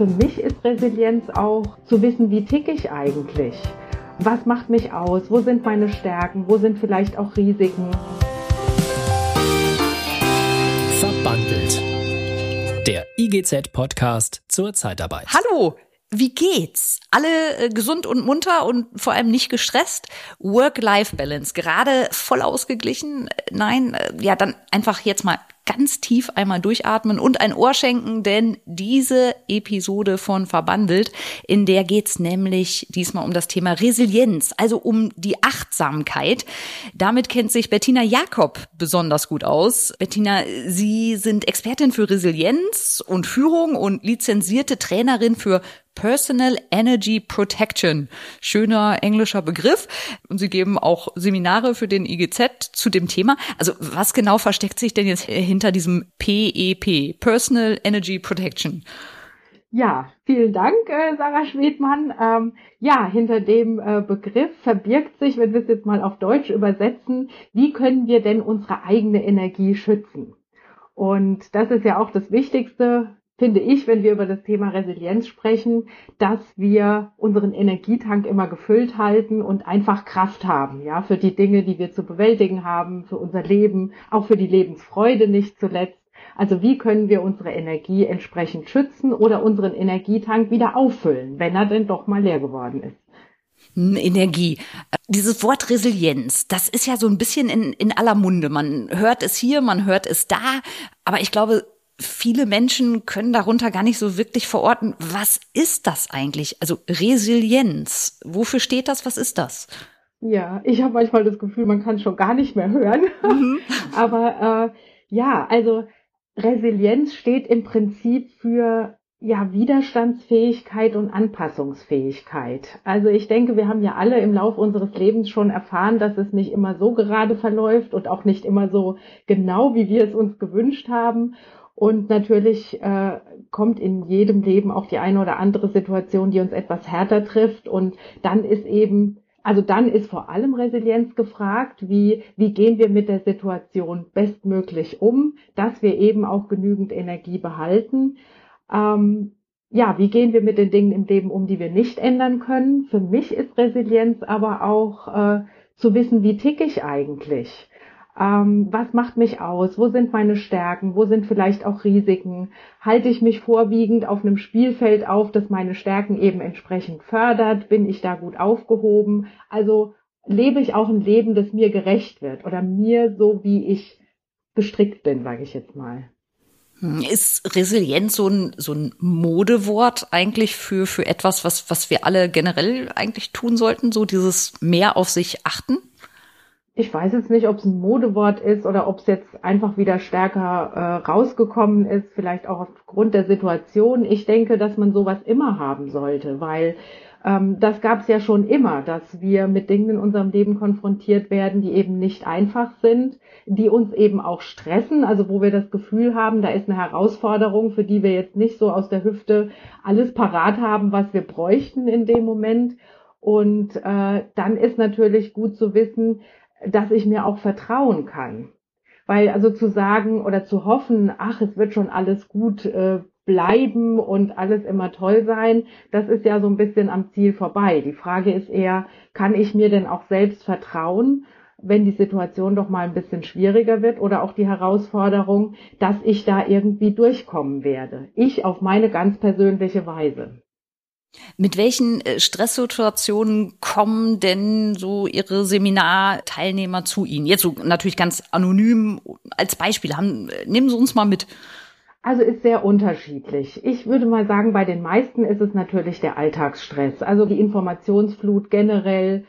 für mich ist Resilienz auch zu wissen, wie ticke ich eigentlich? Was macht mich aus? Wo sind meine Stärken? Wo sind vielleicht auch Risiken? Verbandelt. Der IGZ-Podcast zur Zeitarbeit. Hallo, wie geht's? Alle äh, gesund und munter und vor allem nicht gestresst? Work-Life-Balance, gerade voll ausgeglichen? Nein, äh, ja, dann einfach jetzt mal ganz tief einmal durchatmen und ein Ohr schenken, denn diese Episode von Verbandelt, in der geht's nämlich diesmal um das Thema Resilienz, also um die Achtsamkeit. Damit kennt sich Bettina Jakob besonders gut aus. Bettina, Sie sind Expertin für Resilienz und Führung und lizenzierte Trainerin für Personal Energy Protection. Schöner englischer Begriff. Und Sie geben auch Seminare für den IGZ zu dem Thema. Also was genau versteckt sich denn jetzt hinter diesem PEP, e Personal Energy Protection? Ja, vielen Dank, äh, Sarah Schwedmann. Ähm, ja, hinter dem äh, Begriff verbirgt sich, wenn wir es jetzt mal auf Deutsch übersetzen, wie können wir denn unsere eigene Energie schützen? Und das ist ja auch das Wichtigste, finde ich, wenn wir über das Thema Resilienz sprechen, dass wir unseren Energietank immer gefüllt halten und einfach Kraft haben, ja, für die Dinge, die wir zu bewältigen haben, für unser Leben, auch für die Lebensfreude nicht zuletzt. Also wie können wir unsere Energie entsprechend schützen oder unseren Energietank wieder auffüllen, wenn er denn doch mal leer geworden ist? Hm, Energie. Dieses Wort Resilienz, das ist ja so ein bisschen in, in aller Munde. Man hört es hier, man hört es da, aber ich glaube, viele Menschen können darunter gar nicht so wirklich verorten, was ist das eigentlich? Also Resilienz, wofür steht das? Was ist das? Ja, ich habe manchmal das Gefühl, man kann schon gar nicht mehr hören. Mhm. Aber äh, ja, also Resilienz steht im Prinzip für ja, Widerstandsfähigkeit und Anpassungsfähigkeit. Also ich denke, wir haben ja alle im Laufe unseres Lebens schon erfahren, dass es nicht immer so gerade verläuft und auch nicht immer so genau, wie wir es uns gewünscht haben. Und natürlich äh, kommt in jedem Leben auch die eine oder andere Situation, die uns etwas härter trifft. Und dann ist eben, also dann ist vor allem Resilienz gefragt, wie, wie gehen wir mit der Situation bestmöglich um, dass wir eben auch genügend Energie behalten. Ähm, ja, wie gehen wir mit den Dingen im Leben um, die wir nicht ändern können? Für mich ist Resilienz aber auch äh, zu wissen, wie tick ich eigentlich? Ähm, was macht mich aus? Wo sind meine Stärken? Wo sind vielleicht auch Risiken? Halte ich mich vorwiegend auf einem Spielfeld auf, das meine Stärken eben entsprechend fördert? Bin ich da gut aufgehoben? Also lebe ich auch ein Leben, das mir gerecht wird oder mir so, wie ich gestrickt bin, sage ich jetzt mal. Ist Resilienz so ein, so ein Modewort eigentlich für, für etwas, was, was wir alle generell eigentlich tun sollten? So dieses mehr auf sich achten? Ich weiß jetzt nicht, ob es ein Modewort ist oder ob es jetzt einfach wieder stärker äh, rausgekommen ist, vielleicht auch aufgrund der Situation. Ich denke, dass man sowas immer haben sollte, weil ähm, das gab es ja schon immer, dass wir mit Dingen in unserem Leben konfrontiert werden, die eben nicht einfach sind, die uns eben auch stressen, also wo wir das Gefühl haben, da ist eine Herausforderung, für die wir jetzt nicht so aus der Hüfte alles parat haben, was wir bräuchten in dem Moment. Und äh, dann ist natürlich gut zu wissen, dass ich mir auch vertrauen kann. Weil also zu sagen oder zu hoffen, ach, es wird schon alles gut äh, bleiben und alles immer toll sein, das ist ja so ein bisschen am Ziel vorbei. Die Frage ist eher, kann ich mir denn auch selbst vertrauen, wenn die Situation doch mal ein bisschen schwieriger wird oder auch die Herausforderung, dass ich da irgendwie durchkommen werde. Ich auf meine ganz persönliche Weise. Mit welchen äh, Stresssituationen kommen denn so Ihre Seminarteilnehmer zu Ihnen? Jetzt so natürlich ganz anonym als Beispiel. Haben, äh, nehmen Sie uns mal mit. Also ist sehr unterschiedlich. Ich würde mal sagen, bei den meisten ist es natürlich der Alltagsstress, also die Informationsflut generell,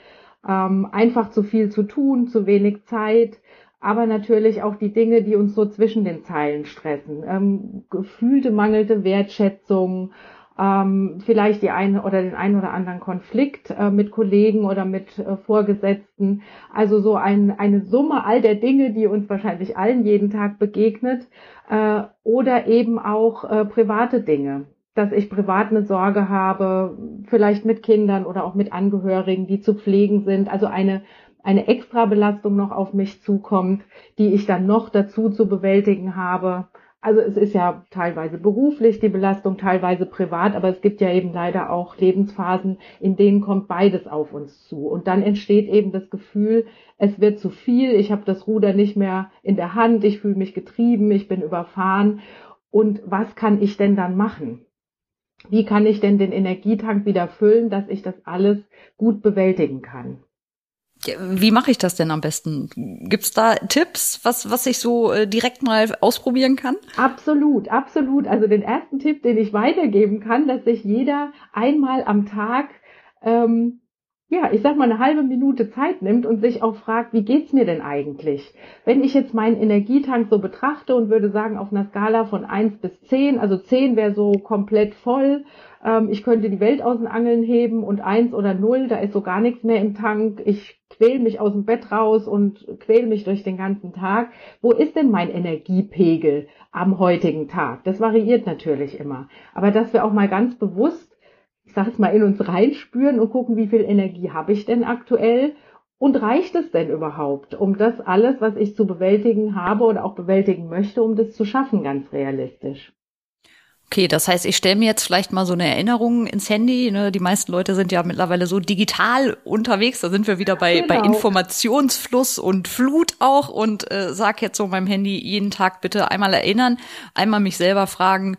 ähm, einfach zu viel zu tun, zu wenig Zeit, aber natürlich auch die Dinge, die uns so zwischen den Zeilen stressen, ähm, gefühlte mangelnde Wertschätzung ähm, vielleicht die eine oder den einen oder anderen Konflikt äh, mit Kollegen oder mit äh, Vorgesetzten. Also so ein, eine Summe all der Dinge, die uns wahrscheinlich allen jeden Tag begegnet äh, oder eben auch äh, private Dinge dass ich privat eine Sorge habe, vielleicht mit Kindern oder auch mit Angehörigen, die zu pflegen sind. Also eine, eine Extrabelastung noch auf mich zukommt, die ich dann noch dazu zu bewältigen habe also es ist ja teilweise beruflich die Belastung, teilweise privat, aber es gibt ja eben leider auch Lebensphasen, in denen kommt beides auf uns zu. Und dann entsteht eben das Gefühl, es wird zu viel, ich habe das Ruder nicht mehr in der Hand, ich fühle mich getrieben, ich bin überfahren. Und was kann ich denn dann machen? Wie kann ich denn den Energietank wieder füllen, dass ich das alles gut bewältigen kann? Wie mache ich das denn am besten? Gibt's da Tipps, was, was ich so äh, direkt mal ausprobieren kann? Absolut, absolut. Also den ersten Tipp, den ich weitergeben kann, dass sich jeder einmal am Tag ähm, ja, ich sag mal, eine halbe Minute Zeit nimmt und sich auch fragt, wie geht's mir denn eigentlich? Wenn ich jetzt meinen Energietank so betrachte und würde sagen, auf einer Skala von eins bis zehn, also zehn wäre so komplett voll, ähm, ich könnte die Welt aus den Angeln heben und eins oder null, da ist so gar nichts mehr im Tank, ich quäl mich aus dem Bett raus und quäl mich durch den ganzen Tag. Wo ist denn mein Energiepegel am heutigen Tag? Das variiert natürlich immer. Aber dass wir auch mal ganz bewusst ich sage es mal, in uns reinspüren und gucken, wie viel Energie habe ich denn aktuell und reicht es denn überhaupt, um das alles, was ich zu bewältigen habe oder auch bewältigen möchte, um das zu schaffen, ganz realistisch. Okay, das heißt, ich stelle mir jetzt vielleicht mal so eine Erinnerung ins Handy. Ne? Die meisten Leute sind ja mittlerweile so digital unterwegs. Da sind wir wieder bei, genau. bei Informationsfluss und Flut auch und äh, sag jetzt so meinem Handy jeden Tag bitte einmal erinnern, einmal mich selber fragen,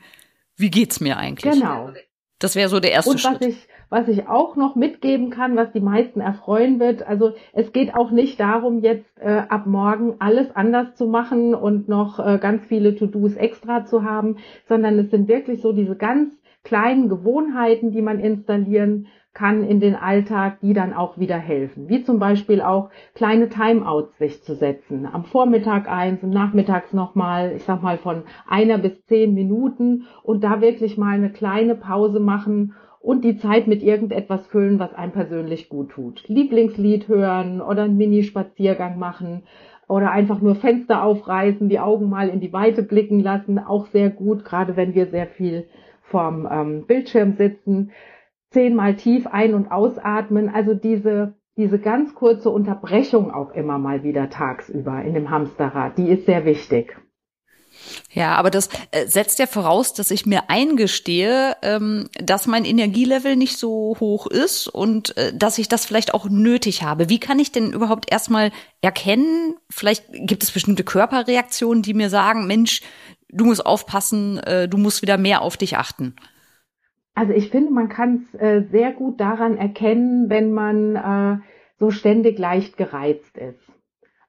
wie geht's mir eigentlich? Genau. Das wäre so der erste und was Schritt. Ich, was ich auch noch mitgeben kann, was die meisten erfreuen wird, also es geht auch nicht darum, jetzt äh, ab morgen alles anders zu machen und noch äh, ganz viele To-Dos extra zu haben, sondern es sind wirklich so diese ganz kleinen Gewohnheiten, die man installieren kann in den Alltag, die dann auch wieder helfen. Wie zum Beispiel auch kleine Timeouts sich zu setzen. Am Vormittag eins und nachmittags nochmal, ich sag mal von einer bis zehn Minuten und da wirklich mal eine kleine Pause machen und die Zeit mit irgendetwas füllen, was einem persönlich gut tut. Lieblingslied hören oder einen Mini-Spaziergang machen oder einfach nur Fenster aufreißen, die Augen mal in die Weite blicken lassen, auch sehr gut, gerade wenn wir sehr viel vorm ähm, Bildschirm sitzen zehnmal tief ein- und ausatmen. Also diese, diese ganz kurze Unterbrechung auch immer mal wieder tagsüber in dem Hamsterrad, die ist sehr wichtig. Ja, aber das äh, setzt ja voraus, dass ich mir eingestehe, ähm, dass mein Energielevel nicht so hoch ist und äh, dass ich das vielleicht auch nötig habe. Wie kann ich denn überhaupt erstmal erkennen? Vielleicht gibt es bestimmte Körperreaktionen, die mir sagen, Mensch, du musst aufpassen, äh, du musst wieder mehr auf dich achten. Also ich finde, man kann es sehr gut daran erkennen, wenn man so ständig leicht gereizt ist.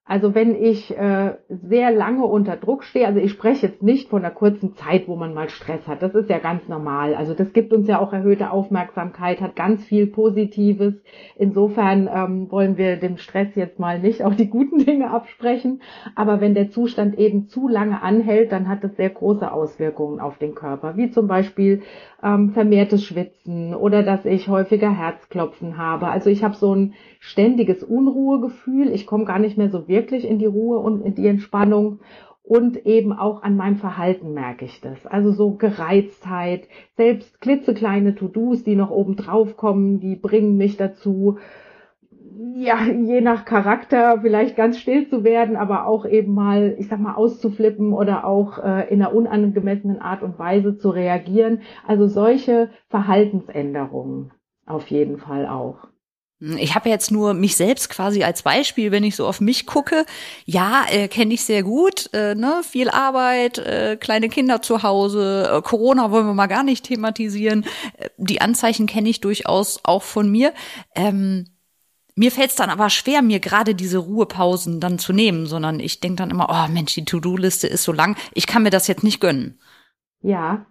Also wenn ich äh, sehr lange unter Druck stehe, also ich spreche jetzt nicht von einer kurzen Zeit, wo man mal Stress hat. Das ist ja ganz normal. Also das gibt uns ja auch erhöhte Aufmerksamkeit, hat ganz viel Positives. Insofern ähm, wollen wir dem Stress jetzt mal nicht auch die guten Dinge absprechen. Aber wenn der Zustand eben zu lange anhält, dann hat das sehr große Auswirkungen auf den Körper, wie zum Beispiel ähm, vermehrtes Schwitzen oder dass ich häufiger Herzklopfen habe. Also ich habe so ein ständiges Unruhegefühl. Ich komme gar nicht mehr so wirklich in die Ruhe und in die Entspannung. Und eben auch an meinem Verhalten merke ich das. Also so Gereiztheit, selbst klitzekleine To-Dos, die noch oben drauf kommen, die bringen mich dazu, ja, je nach Charakter vielleicht ganz still zu werden, aber auch eben mal, ich sag mal, auszuflippen oder auch äh, in einer unangemessenen Art und Weise zu reagieren. Also solche Verhaltensänderungen auf jeden Fall auch. Ich habe jetzt nur mich selbst quasi als Beispiel, wenn ich so auf mich gucke. Ja, äh, kenne ich sehr gut. Äh, ne? Viel Arbeit, äh, kleine Kinder zu Hause, äh, Corona wollen wir mal gar nicht thematisieren. Äh, die Anzeichen kenne ich durchaus auch von mir. Ähm, mir fällt es dann aber schwer, mir gerade diese Ruhepausen dann zu nehmen, sondern ich denke dann immer, oh Mensch, die To-Do-Liste ist so lang, ich kann mir das jetzt nicht gönnen. Ja,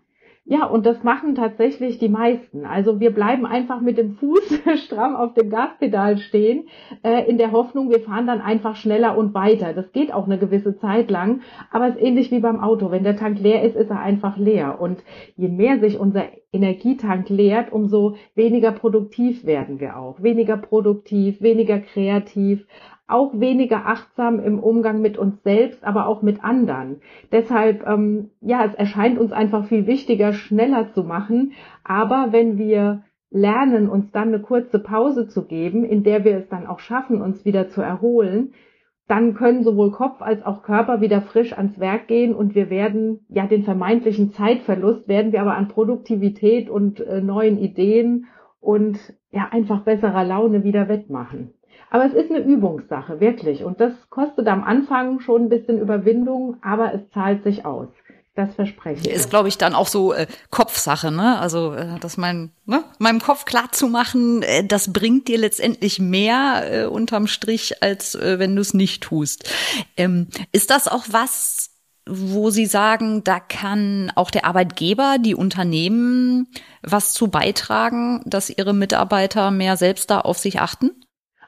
ja, und das machen tatsächlich die meisten. Also wir bleiben einfach mit dem Fuß stramm auf dem Gaspedal stehen, äh, in der Hoffnung, wir fahren dann einfach schneller und weiter. Das geht auch eine gewisse Zeit lang, aber es ist ähnlich wie beim Auto. Wenn der Tank leer ist, ist er einfach leer. Und je mehr sich unser Energietank leert, umso weniger produktiv werden wir auch. Weniger produktiv, weniger kreativ, auch weniger achtsam im Umgang mit uns selbst, aber auch mit anderen. Deshalb, ähm, ja, es erscheint uns einfach viel wichtiger, schneller zu machen. Aber wenn wir lernen, uns dann eine kurze Pause zu geben, in der wir es dann auch schaffen, uns wieder zu erholen, dann können sowohl Kopf als auch Körper wieder frisch ans Werk gehen und wir werden ja den vermeintlichen Zeitverlust werden wir aber an Produktivität und äh, neuen Ideen und ja einfach besserer Laune wieder wettmachen. Aber es ist eine Übungssache, wirklich. Und das kostet am Anfang schon ein bisschen Überwindung, aber es zahlt sich aus. Das verspreche ich. Ist, glaube ich, dann auch so äh, Kopfsache, ne? Also, äh, das mein, ne? meinem Kopf klar zu machen, äh, das bringt dir letztendlich mehr äh, unterm Strich, als äh, wenn du es nicht tust. Ähm, ist das auch was, wo Sie sagen, da kann auch der Arbeitgeber, die Unternehmen was zu beitragen, dass ihre Mitarbeiter mehr selbst da auf sich achten?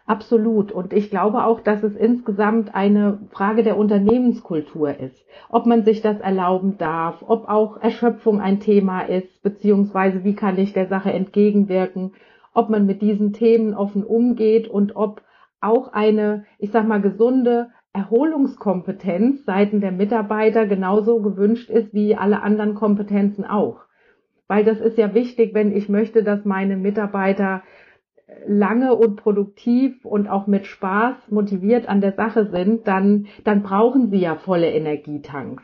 Absolut. Und ich glaube auch, dass es insgesamt eine Frage der Unternehmenskultur ist. Ob man sich das erlauben darf, ob auch Erschöpfung ein Thema ist, beziehungsweise wie kann ich der Sache entgegenwirken, ob man mit diesen Themen offen umgeht und ob auch eine, ich sag mal, gesunde Erholungskompetenz seiten der Mitarbeiter genauso gewünscht ist wie alle anderen Kompetenzen auch. Weil das ist ja wichtig, wenn ich möchte, dass meine Mitarbeiter lange und produktiv und auch mit Spaß motiviert an der Sache sind, dann, dann brauchen sie ja volle Energietanks.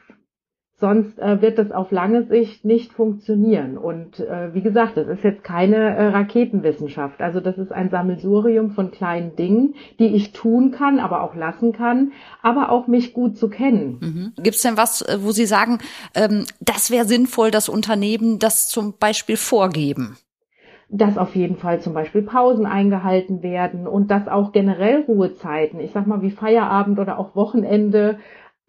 Sonst äh, wird das auf lange Sicht nicht funktionieren. Und äh, wie gesagt, das ist jetzt keine äh, Raketenwissenschaft. Also das ist ein Sammelsurium von kleinen Dingen, die ich tun kann, aber auch lassen kann, aber auch mich gut zu kennen. Mhm. Gibt es denn was, äh, wo Sie sagen, ähm, das wäre sinnvoll, dass Unternehmen das zum Beispiel vorgeben? Dass auf jeden Fall zum Beispiel Pausen eingehalten werden und dass auch generell Ruhezeiten, ich sag mal wie Feierabend oder auch Wochenende,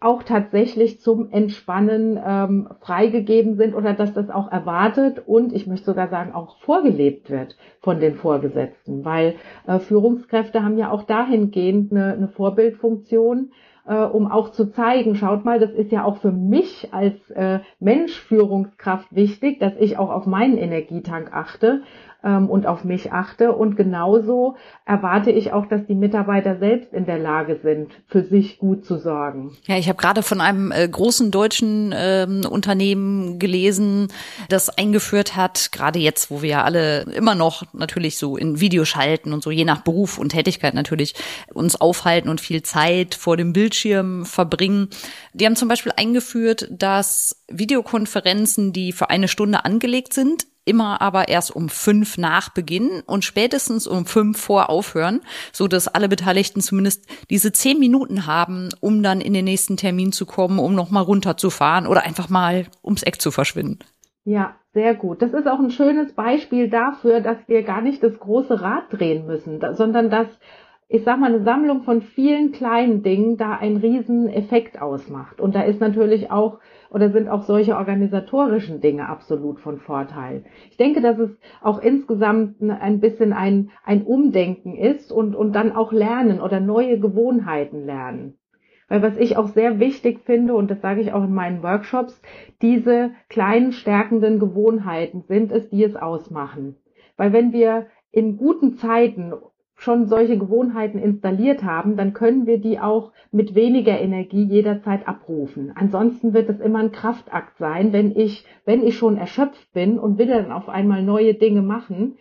auch tatsächlich zum Entspannen ähm, freigegeben sind oder dass das auch erwartet und ich möchte sogar sagen auch vorgelebt wird von den Vorgesetzten, weil äh, Führungskräfte haben ja auch dahingehend eine, eine Vorbildfunktion, äh, um auch zu zeigen, schaut mal, das ist ja auch für mich als äh, Mensch Führungskraft wichtig, dass ich auch auf meinen Energietank achte ähm, und auf mich achte. Und genauso erwarte ich auch, dass die Mitarbeiter selbst in der Lage sind, für sich gut zu sorgen. Ja, ich habe gerade von einem äh, großen deutschen ähm, Unternehmen gelesen, das eingeführt hat, gerade jetzt, wo wir ja alle immer noch natürlich so in Video schalten und so je nach Beruf und Tätigkeit natürlich uns aufhalten und viel Zeit vor dem Bildschirm verbringen. Die haben zum Beispiel eingeführt, dass Videokonferenzen, die für eine Stunde angelegt sind, immer aber erst um fünf nach Beginn und spätestens um fünf vor aufhören, so dass alle Beteiligten zumindest diese zehn Minuten haben, um dann in den nächsten Termin zu kommen, um nochmal runterzufahren oder einfach mal ums Eck zu verschwinden. Ja, sehr gut. Das ist auch ein schönes Beispiel dafür, dass wir gar nicht das große Rad drehen müssen, sondern dass, ich sag mal, eine Sammlung von vielen kleinen Dingen da einen riesen Effekt ausmacht. Und da ist natürlich auch oder sind auch solche organisatorischen Dinge absolut von Vorteil. Ich denke, dass es auch insgesamt ein bisschen ein, ein Umdenken ist und, und dann auch lernen oder neue Gewohnheiten lernen. Weil was ich auch sehr wichtig finde, und das sage ich auch in meinen Workshops, diese kleinen stärkenden Gewohnheiten sind es, die es ausmachen. Weil wenn wir in guten Zeiten schon solche Gewohnheiten installiert haben, dann können wir die auch mit weniger Energie jederzeit abrufen. Ansonsten wird es immer ein Kraftakt sein, wenn ich, wenn ich schon erschöpft bin und will dann auf einmal neue Dinge machen,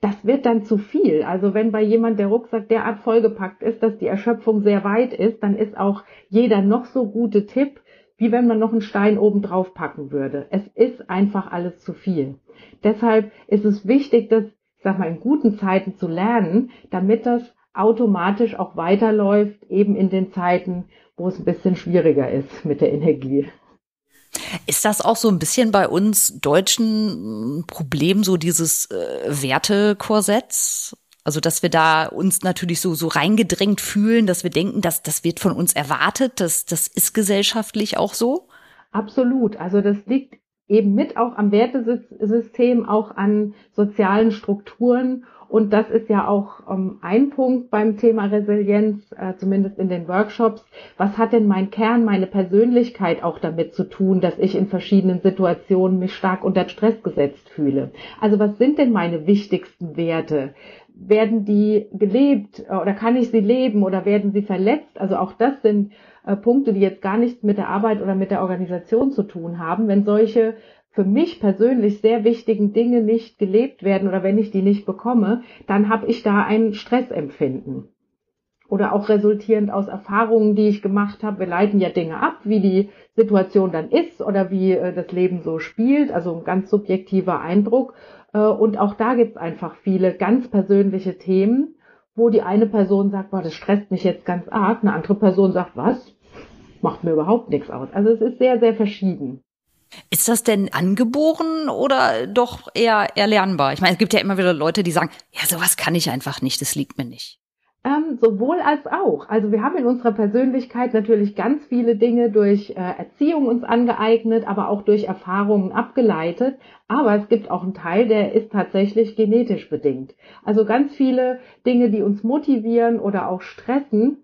das wird dann zu viel. Also wenn bei jemand der Rucksack derart vollgepackt ist, dass die Erschöpfung sehr weit ist, dann ist auch jeder noch so gute Tipp, wie wenn man noch einen Stein oben drauf packen würde. Es ist einfach alles zu viel. Deshalb ist es wichtig, dass sag mal, in guten Zeiten zu lernen, damit das automatisch auch weiterläuft, eben in den Zeiten, wo es ein bisschen schwieriger ist mit der Energie. Ist das auch so ein bisschen bei uns Deutschen Problem, so dieses äh, Wertekorsetts? Also, dass wir da uns natürlich so, so reingedrängt fühlen, dass wir denken, dass das wird von uns erwartet, das, das ist gesellschaftlich auch so? Absolut. Also, das liegt eben mit auch am Wertesystem, auch an sozialen Strukturen. Und das ist ja auch ähm, ein Punkt beim Thema Resilienz, äh, zumindest in den Workshops. Was hat denn mein Kern, meine Persönlichkeit auch damit zu tun, dass ich in verschiedenen Situationen mich stark unter Stress gesetzt fühle? Also was sind denn meine wichtigsten Werte? Werden die gelebt äh, oder kann ich sie leben oder werden sie verletzt? Also auch das sind äh, Punkte, die jetzt gar nichts mit der Arbeit oder mit der Organisation zu tun haben, wenn solche für mich persönlich sehr wichtigen Dinge nicht gelebt werden oder wenn ich die nicht bekomme, dann habe ich da ein Stressempfinden. oder auch resultierend aus Erfahrungen, die ich gemacht habe. Wir leiten ja Dinge ab, wie die Situation dann ist oder wie äh, das Leben so spielt, also ein ganz subjektiver Eindruck. Äh, und auch da gibt es einfach viele ganz persönliche Themen, wo die eine Person sagt, boah, das stresst mich jetzt ganz arg, eine andere Person sagt, was? Macht mir überhaupt nichts aus. Also es ist sehr, sehr verschieden. Ist das denn angeboren oder doch eher erlernbar? Ich meine, es gibt ja immer wieder Leute, die sagen, ja, sowas kann ich einfach nicht, das liegt mir nicht. Ähm, sowohl als auch. Also wir haben in unserer Persönlichkeit natürlich ganz viele Dinge durch äh, Erziehung uns angeeignet, aber auch durch Erfahrungen abgeleitet. Aber es gibt auch einen Teil, der ist tatsächlich genetisch bedingt. Also ganz viele Dinge, die uns motivieren oder auch stressen,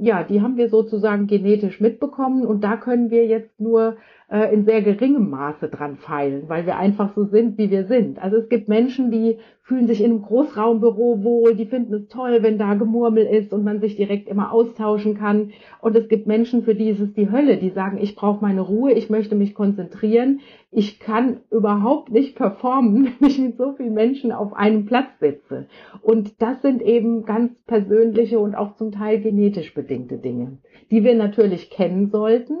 ja, die haben wir sozusagen genetisch mitbekommen und da können wir jetzt nur äh, in sehr geringem Maße dran feilen, weil wir einfach so sind, wie wir sind. Also es gibt Menschen, die fühlen sich in einem Großraumbüro wohl, die finden es toll, wenn da Gemurmel ist und man sich direkt immer austauschen kann. Und es gibt Menschen, für die ist es die Hölle, die sagen, ich brauche meine Ruhe, ich möchte mich konzentrieren, ich kann überhaupt nicht performen, wenn ich mit so vielen Menschen auf einem Platz sitze. Und das sind eben ganz persönliche und auch zum Teil genetisch bedingte Dinge, die wir natürlich kennen sollten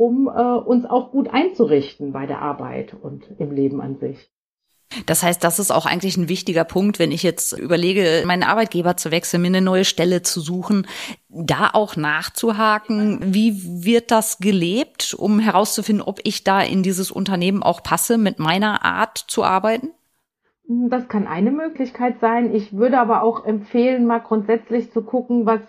um äh, uns auch gut einzurichten bei der Arbeit und im Leben an sich. Das heißt, das ist auch eigentlich ein wichtiger Punkt, wenn ich jetzt überlege, meinen Arbeitgeber zu wechseln, mir eine neue Stelle zu suchen, da auch nachzuhaken, wie wird das gelebt, um herauszufinden, ob ich da in dieses Unternehmen auch passe, mit meiner Art zu arbeiten? Das kann eine Möglichkeit sein. Ich würde aber auch empfehlen, mal grundsätzlich zu gucken, was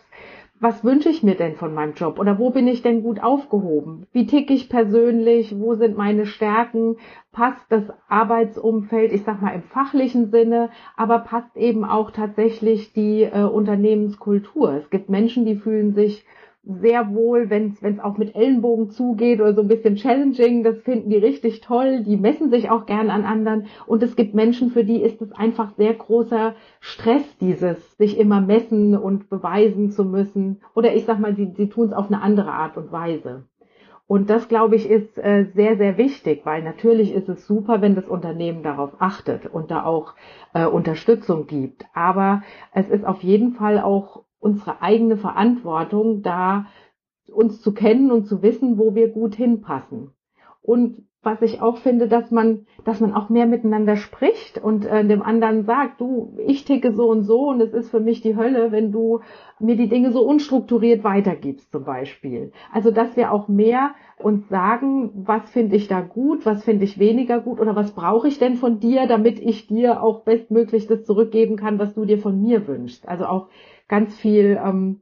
was wünsche ich mir denn von meinem Job oder wo bin ich denn gut aufgehoben? Wie ticke ich persönlich? Wo sind meine Stärken? Passt das Arbeitsumfeld, ich sag mal im fachlichen Sinne, aber passt eben auch tatsächlich die äh, Unternehmenskultur? Es gibt Menschen, die fühlen sich sehr wohl, wenn es auch mit Ellenbogen zugeht oder so ein bisschen challenging, das finden die richtig toll, die messen sich auch gern an anderen und es gibt Menschen, für die ist es einfach sehr großer Stress, dieses sich immer messen und beweisen zu müssen oder ich sag mal, sie, sie tun es auf eine andere Art und Weise. Und das, glaube ich, ist äh, sehr, sehr wichtig, weil natürlich ist es super, wenn das Unternehmen darauf achtet und da auch äh, Unterstützung gibt. Aber es ist auf jeden Fall auch unsere eigene Verantwortung, da uns zu kennen und zu wissen, wo wir gut hinpassen. Und was ich auch finde, dass man, dass man auch mehr miteinander spricht und äh, dem anderen sagt, du, ich ticke so und so und es ist für mich die Hölle, wenn du mir die Dinge so unstrukturiert weitergibst zum Beispiel. Also dass wir auch mehr uns sagen, was finde ich da gut, was finde ich weniger gut oder was brauche ich denn von dir, damit ich dir auch bestmöglich das zurückgeben kann, was du dir von mir wünschst. Also auch ganz viel ähm,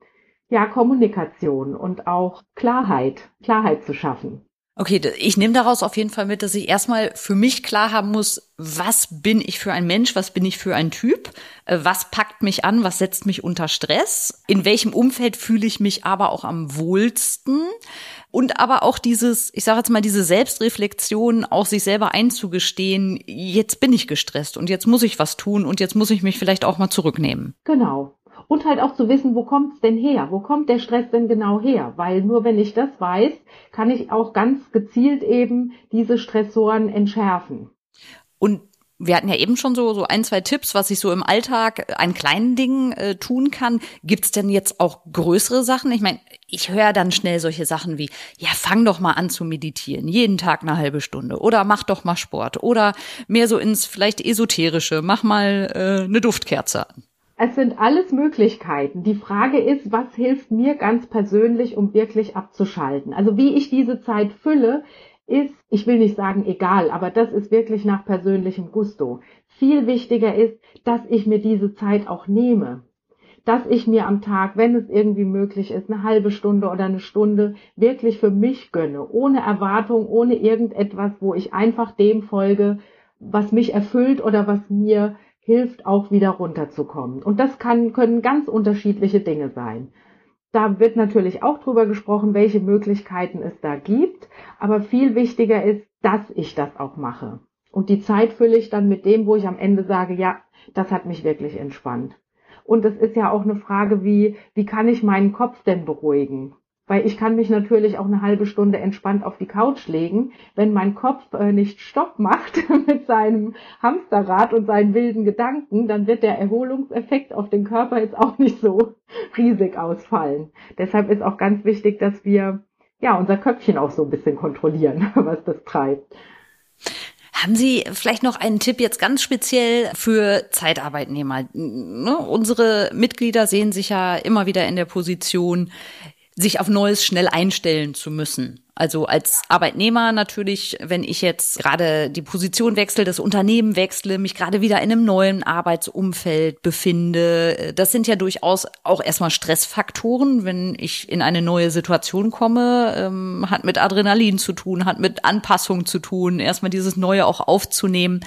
ja, Kommunikation und auch Klarheit, Klarheit zu schaffen. Okay, ich nehme daraus auf jeden Fall mit, dass ich erstmal für mich klar haben muss, was bin ich für ein Mensch, was bin ich für ein Typ, äh, was packt mich an, was setzt mich unter Stress, in welchem Umfeld fühle ich mich aber auch am wohlsten und aber auch dieses, ich sage jetzt mal, diese Selbstreflexion, auch sich selber einzugestehen, jetzt bin ich gestresst und jetzt muss ich was tun und jetzt muss ich mich vielleicht auch mal zurücknehmen. Genau, und halt auch zu wissen, wo kommt's denn her? Wo kommt der Stress denn genau her? Weil nur wenn ich das weiß, kann ich auch ganz gezielt eben diese Stressoren entschärfen. Und wir hatten ja eben schon so, so ein, zwei Tipps, was ich so im Alltag an kleinen Dingen äh, tun kann. Gibt's denn jetzt auch größere Sachen? Ich meine, ich höre dann schnell solche Sachen wie, ja, fang doch mal an zu meditieren, jeden Tag eine halbe Stunde. Oder mach doch mal Sport. Oder mehr so ins vielleicht esoterische, mach mal äh, eine Duftkerze an. Es sind alles Möglichkeiten. Die Frage ist, was hilft mir ganz persönlich, um wirklich abzuschalten? Also wie ich diese Zeit fülle, ist, ich will nicht sagen egal, aber das ist wirklich nach persönlichem Gusto. Viel wichtiger ist, dass ich mir diese Zeit auch nehme. Dass ich mir am Tag, wenn es irgendwie möglich ist, eine halbe Stunde oder eine Stunde wirklich für mich gönne, ohne Erwartung, ohne irgendetwas, wo ich einfach dem folge, was mich erfüllt oder was mir hilft auch wieder runterzukommen. Und das kann, können ganz unterschiedliche Dinge sein. Da wird natürlich auch drüber gesprochen, welche Möglichkeiten es da gibt. Aber viel wichtiger ist, dass ich das auch mache. Und die Zeit fülle ich dann mit dem, wo ich am Ende sage, ja, das hat mich wirklich entspannt. Und es ist ja auch eine Frage, wie, wie kann ich meinen Kopf denn beruhigen? Weil ich kann mich natürlich auch eine halbe Stunde entspannt auf die Couch legen. Wenn mein Kopf äh, nicht Stopp macht mit seinem Hamsterrad und seinen wilden Gedanken, dann wird der Erholungseffekt auf den Körper jetzt auch nicht so riesig ausfallen. Deshalb ist auch ganz wichtig, dass wir ja unser Köpfchen auch so ein bisschen kontrollieren, was das treibt. Haben Sie vielleicht noch einen Tipp jetzt ganz speziell für Zeitarbeitnehmer? Ne? Unsere Mitglieder sehen sich ja immer wieder in der Position, sich auf Neues schnell einstellen zu müssen. Also als Arbeitnehmer natürlich, wenn ich jetzt gerade die Position wechsle, das Unternehmen wechsle, mich gerade wieder in einem neuen Arbeitsumfeld befinde, das sind ja durchaus auch erstmal Stressfaktoren, wenn ich in eine neue Situation komme, ähm, hat mit Adrenalin zu tun, hat mit Anpassung zu tun, erstmal dieses Neue auch aufzunehmen.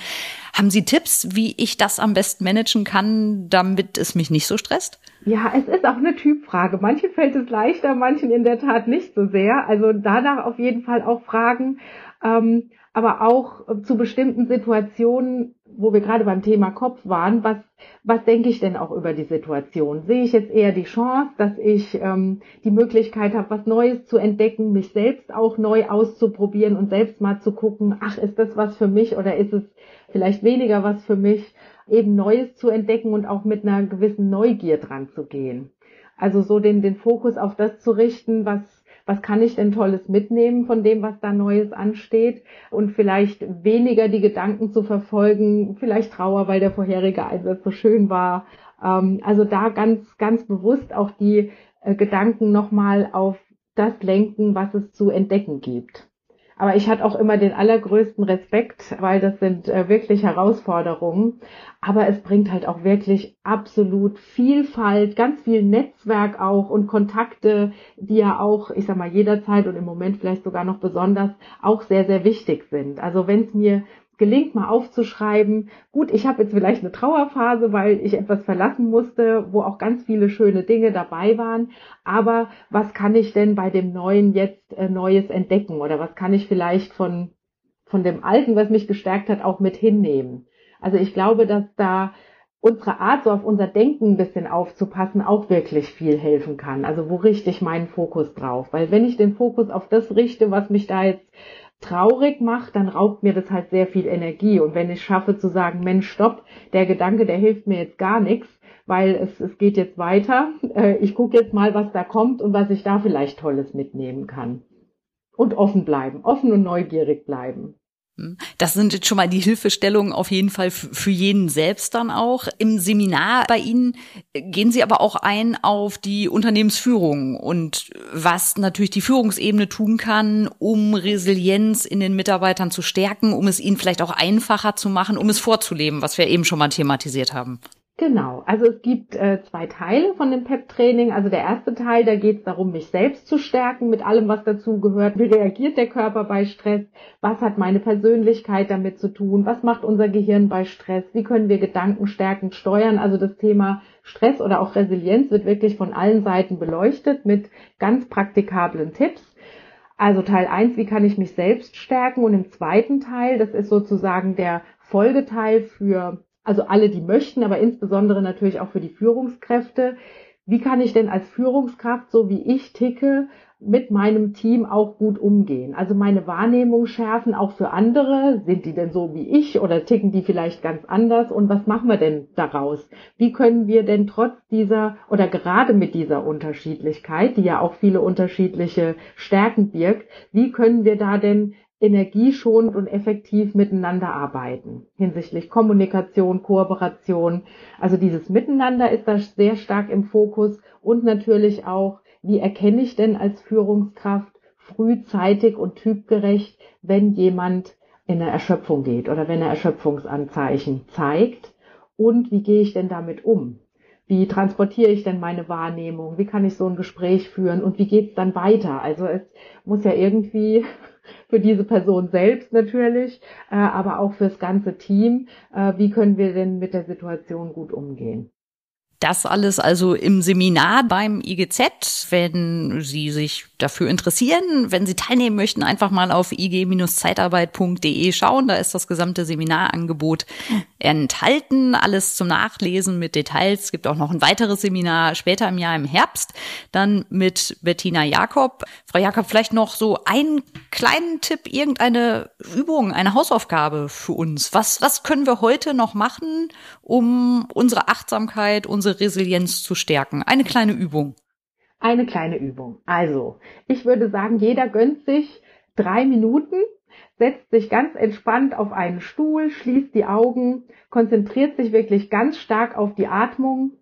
Haben Sie Tipps, wie ich das am besten managen kann, damit es mich nicht so stresst? Ja, es ist auch eine Typfrage. Manchen fällt es leichter, manchen in der Tat nicht so sehr. Also danach auf jeden Fall auch fragen, ähm, aber auch zu bestimmten Situationen, wo wir gerade beim Thema Kopf waren, was, was denke ich denn auch über die Situation? Sehe ich jetzt eher die Chance, dass ich ähm, die Möglichkeit habe, was Neues zu entdecken, mich selbst auch neu auszuprobieren und selbst mal zu gucken, ach, ist das was für mich oder ist es vielleicht weniger was für mich? eben Neues zu entdecken und auch mit einer gewissen Neugier dran zu gehen. Also so den, den Fokus auf das zu richten, was, was kann ich denn Tolles mitnehmen von dem, was da Neues ansteht und vielleicht weniger die Gedanken zu verfolgen, vielleicht Trauer, weil der vorherige Einsatz so schön war. Ähm, also da ganz, ganz bewusst auch die äh, Gedanken nochmal auf das lenken, was es zu entdecken gibt. Aber ich hatte auch immer den allergrößten Respekt, weil das sind äh, wirklich Herausforderungen. Aber es bringt halt auch wirklich absolut Vielfalt, ganz viel Netzwerk auch und Kontakte, die ja auch, ich sag mal, jederzeit und im Moment vielleicht sogar noch besonders auch sehr, sehr wichtig sind. Also wenn es mir gelingt, mal aufzuschreiben, gut, ich habe jetzt vielleicht eine Trauerphase, weil ich etwas verlassen musste, wo auch ganz viele schöne Dinge dabei waren, aber was kann ich denn bei dem Neuen jetzt äh, Neues entdecken oder was kann ich vielleicht von, von dem Alten, was mich gestärkt hat, auch mit hinnehmen? Also ich glaube, dass da unsere Art, so auf unser Denken ein bisschen aufzupassen, auch wirklich viel helfen kann. Also wo richte ich meinen Fokus drauf? Weil wenn ich den Fokus auf das richte, was mich da jetzt traurig macht, dann raubt mir das halt sehr viel Energie. Und wenn ich schaffe zu sagen, Mensch, stopp, der Gedanke, der hilft mir jetzt gar nichts, weil es, es geht jetzt weiter. Äh, ich gucke jetzt mal, was da kommt und was ich da vielleicht Tolles mitnehmen kann. Und offen bleiben, offen und neugierig bleiben. Hm. Das sind jetzt schon mal die Hilfestellungen auf jeden Fall für jeden selbst dann auch. Im Seminar bei Ihnen gehen Sie aber auch ein auf die Unternehmensführung und was natürlich die Führungsebene tun kann, um Resilienz in den Mitarbeitern zu stärken, um es ihnen vielleicht auch einfacher zu machen, um es vorzuleben, was wir eben schon mal thematisiert haben. Genau, also es gibt äh, zwei Teile von dem PEP-Training. Also der erste Teil, da geht es darum, mich selbst zu stärken mit allem, was dazu gehört. Wie reagiert der Körper bei Stress? Was hat meine Persönlichkeit damit zu tun? Was macht unser Gehirn bei Stress? Wie können wir Gedanken stärkend steuern? Also das Thema Stress oder auch Resilienz wird wirklich von allen Seiten beleuchtet mit ganz praktikablen Tipps. Also Teil eins, wie kann ich mich selbst stärken? Und im zweiten Teil, das ist sozusagen der Folgeteil für also alle, die möchten, aber insbesondere natürlich auch für die Führungskräfte. Wie kann ich denn als Führungskraft, so wie ich ticke, mit meinem Team auch gut umgehen? Also meine Wahrnehmung schärfen auch für andere. Sind die denn so wie ich oder ticken die vielleicht ganz anders? Und was machen wir denn daraus? Wie können wir denn trotz dieser oder gerade mit dieser Unterschiedlichkeit, die ja auch viele unterschiedliche Stärken birgt, wie können wir da denn energieschonend und effektiv miteinander arbeiten hinsichtlich Kommunikation, Kooperation. Also dieses Miteinander ist da sehr stark im Fokus und natürlich auch, wie erkenne ich denn als Führungskraft frühzeitig und typgerecht, wenn jemand in eine Erschöpfung geht oder wenn er Erschöpfungsanzeichen zeigt und wie gehe ich denn damit um? Wie transportiere ich denn meine Wahrnehmung? Wie kann ich so ein Gespräch führen? Und wie geht's dann weiter? Also es muss ja irgendwie für diese Person selbst natürlich, äh, aber auch fürs ganze Team. Äh, wie können wir denn mit der Situation gut umgehen? Das alles also im Seminar beim IGZ. Wenn Sie sich dafür interessieren, wenn Sie teilnehmen möchten, einfach mal auf ig-zeitarbeit.de schauen. Da ist das gesamte Seminarangebot enthalten. Alles zum Nachlesen mit Details. Es gibt auch noch ein weiteres Seminar später im Jahr im Herbst, dann mit Bettina Jakob. Frau Jakob, vielleicht noch so einen kleinen Tipp, irgendeine Übung, eine Hausaufgabe für uns. Was, was können wir heute noch machen, um unsere Achtsamkeit, unsere Resilienz zu stärken? Eine kleine Übung. Eine kleine Übung. Also, ich würde sagen, jeder gönnt sich drei Minuten, setzt sich ganz entspannt auf einen Stuhl, schließt die Augen, konzentriert sich wirklich ganz stark auf die Atmung,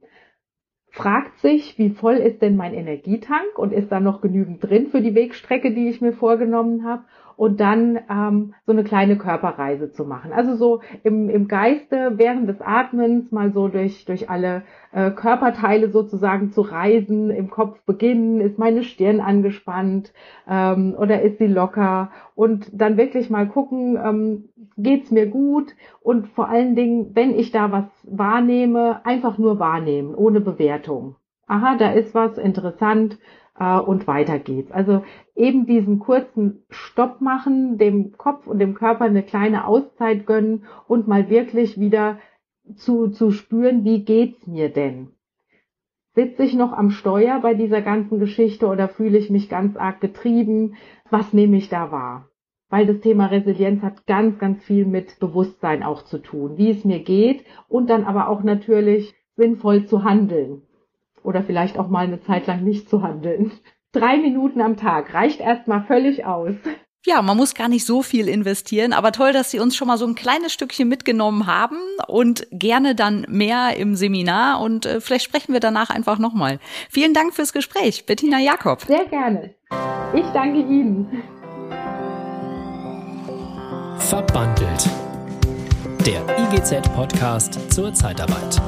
fragt sich, wie voll ist denn mein Energietank und ist da noch genügend drin für die Wegstrecke, die ich mir vorgenommen habe und dann ähm, so eine kleine Körperreise zu machen. Also so im, im Geiste während des Atmens mal so durch, durch alle äh, Körperteile sozusagen zu reisen, im Kopf beginnen, ist meine Stirn angespannt ähm, oder ist sie locker und dann wirklich mal gucken, ähm, geht's mir gut und vor allen Dingen, wenn ich da was wahrnehme, einfach nur wahrnehmen, ohne Bewertung. Aha, da ist was interessant, äh, und weiter geht's. Also eben diesen kurzen Stopp machen, dem Kopf und dem Körper eine kleine Auszeit gönnen und mal wirklich wieder zu, zu spüren, wie geht's mir denn? Sitze ich noch am Steuer bei dieser ganzen Geschichte oder fühle ich mich ganz arg getrieben? Was nehme ich da wahr? Weil das Thema Resilienz hat ganz, ganz viel mit Bewusstsein auch zu tun, wie es mir geht und dann aber auch natürlich sinnvoll zu handeln oder vielleicht auch mal eine Zeit lang nicht zu handeln. Drei Minuten am Tag reicht erstmal völlig aus. Ja, man muss gar nicht so viel investieren, aber toll, dass Sie uns schon mal so ein kleines Stückchen mitgenommen haben und gerne dann mehr im Seminar und äh, vielleicht sprechen wir danach einfach nochmal. Vielen Dank fürs Gespräch, Bettina Jakob. Sehr gerne. Ich danke Ihnen. Verbandelt. Der IGZ-Podcast zur Zeitarbeit.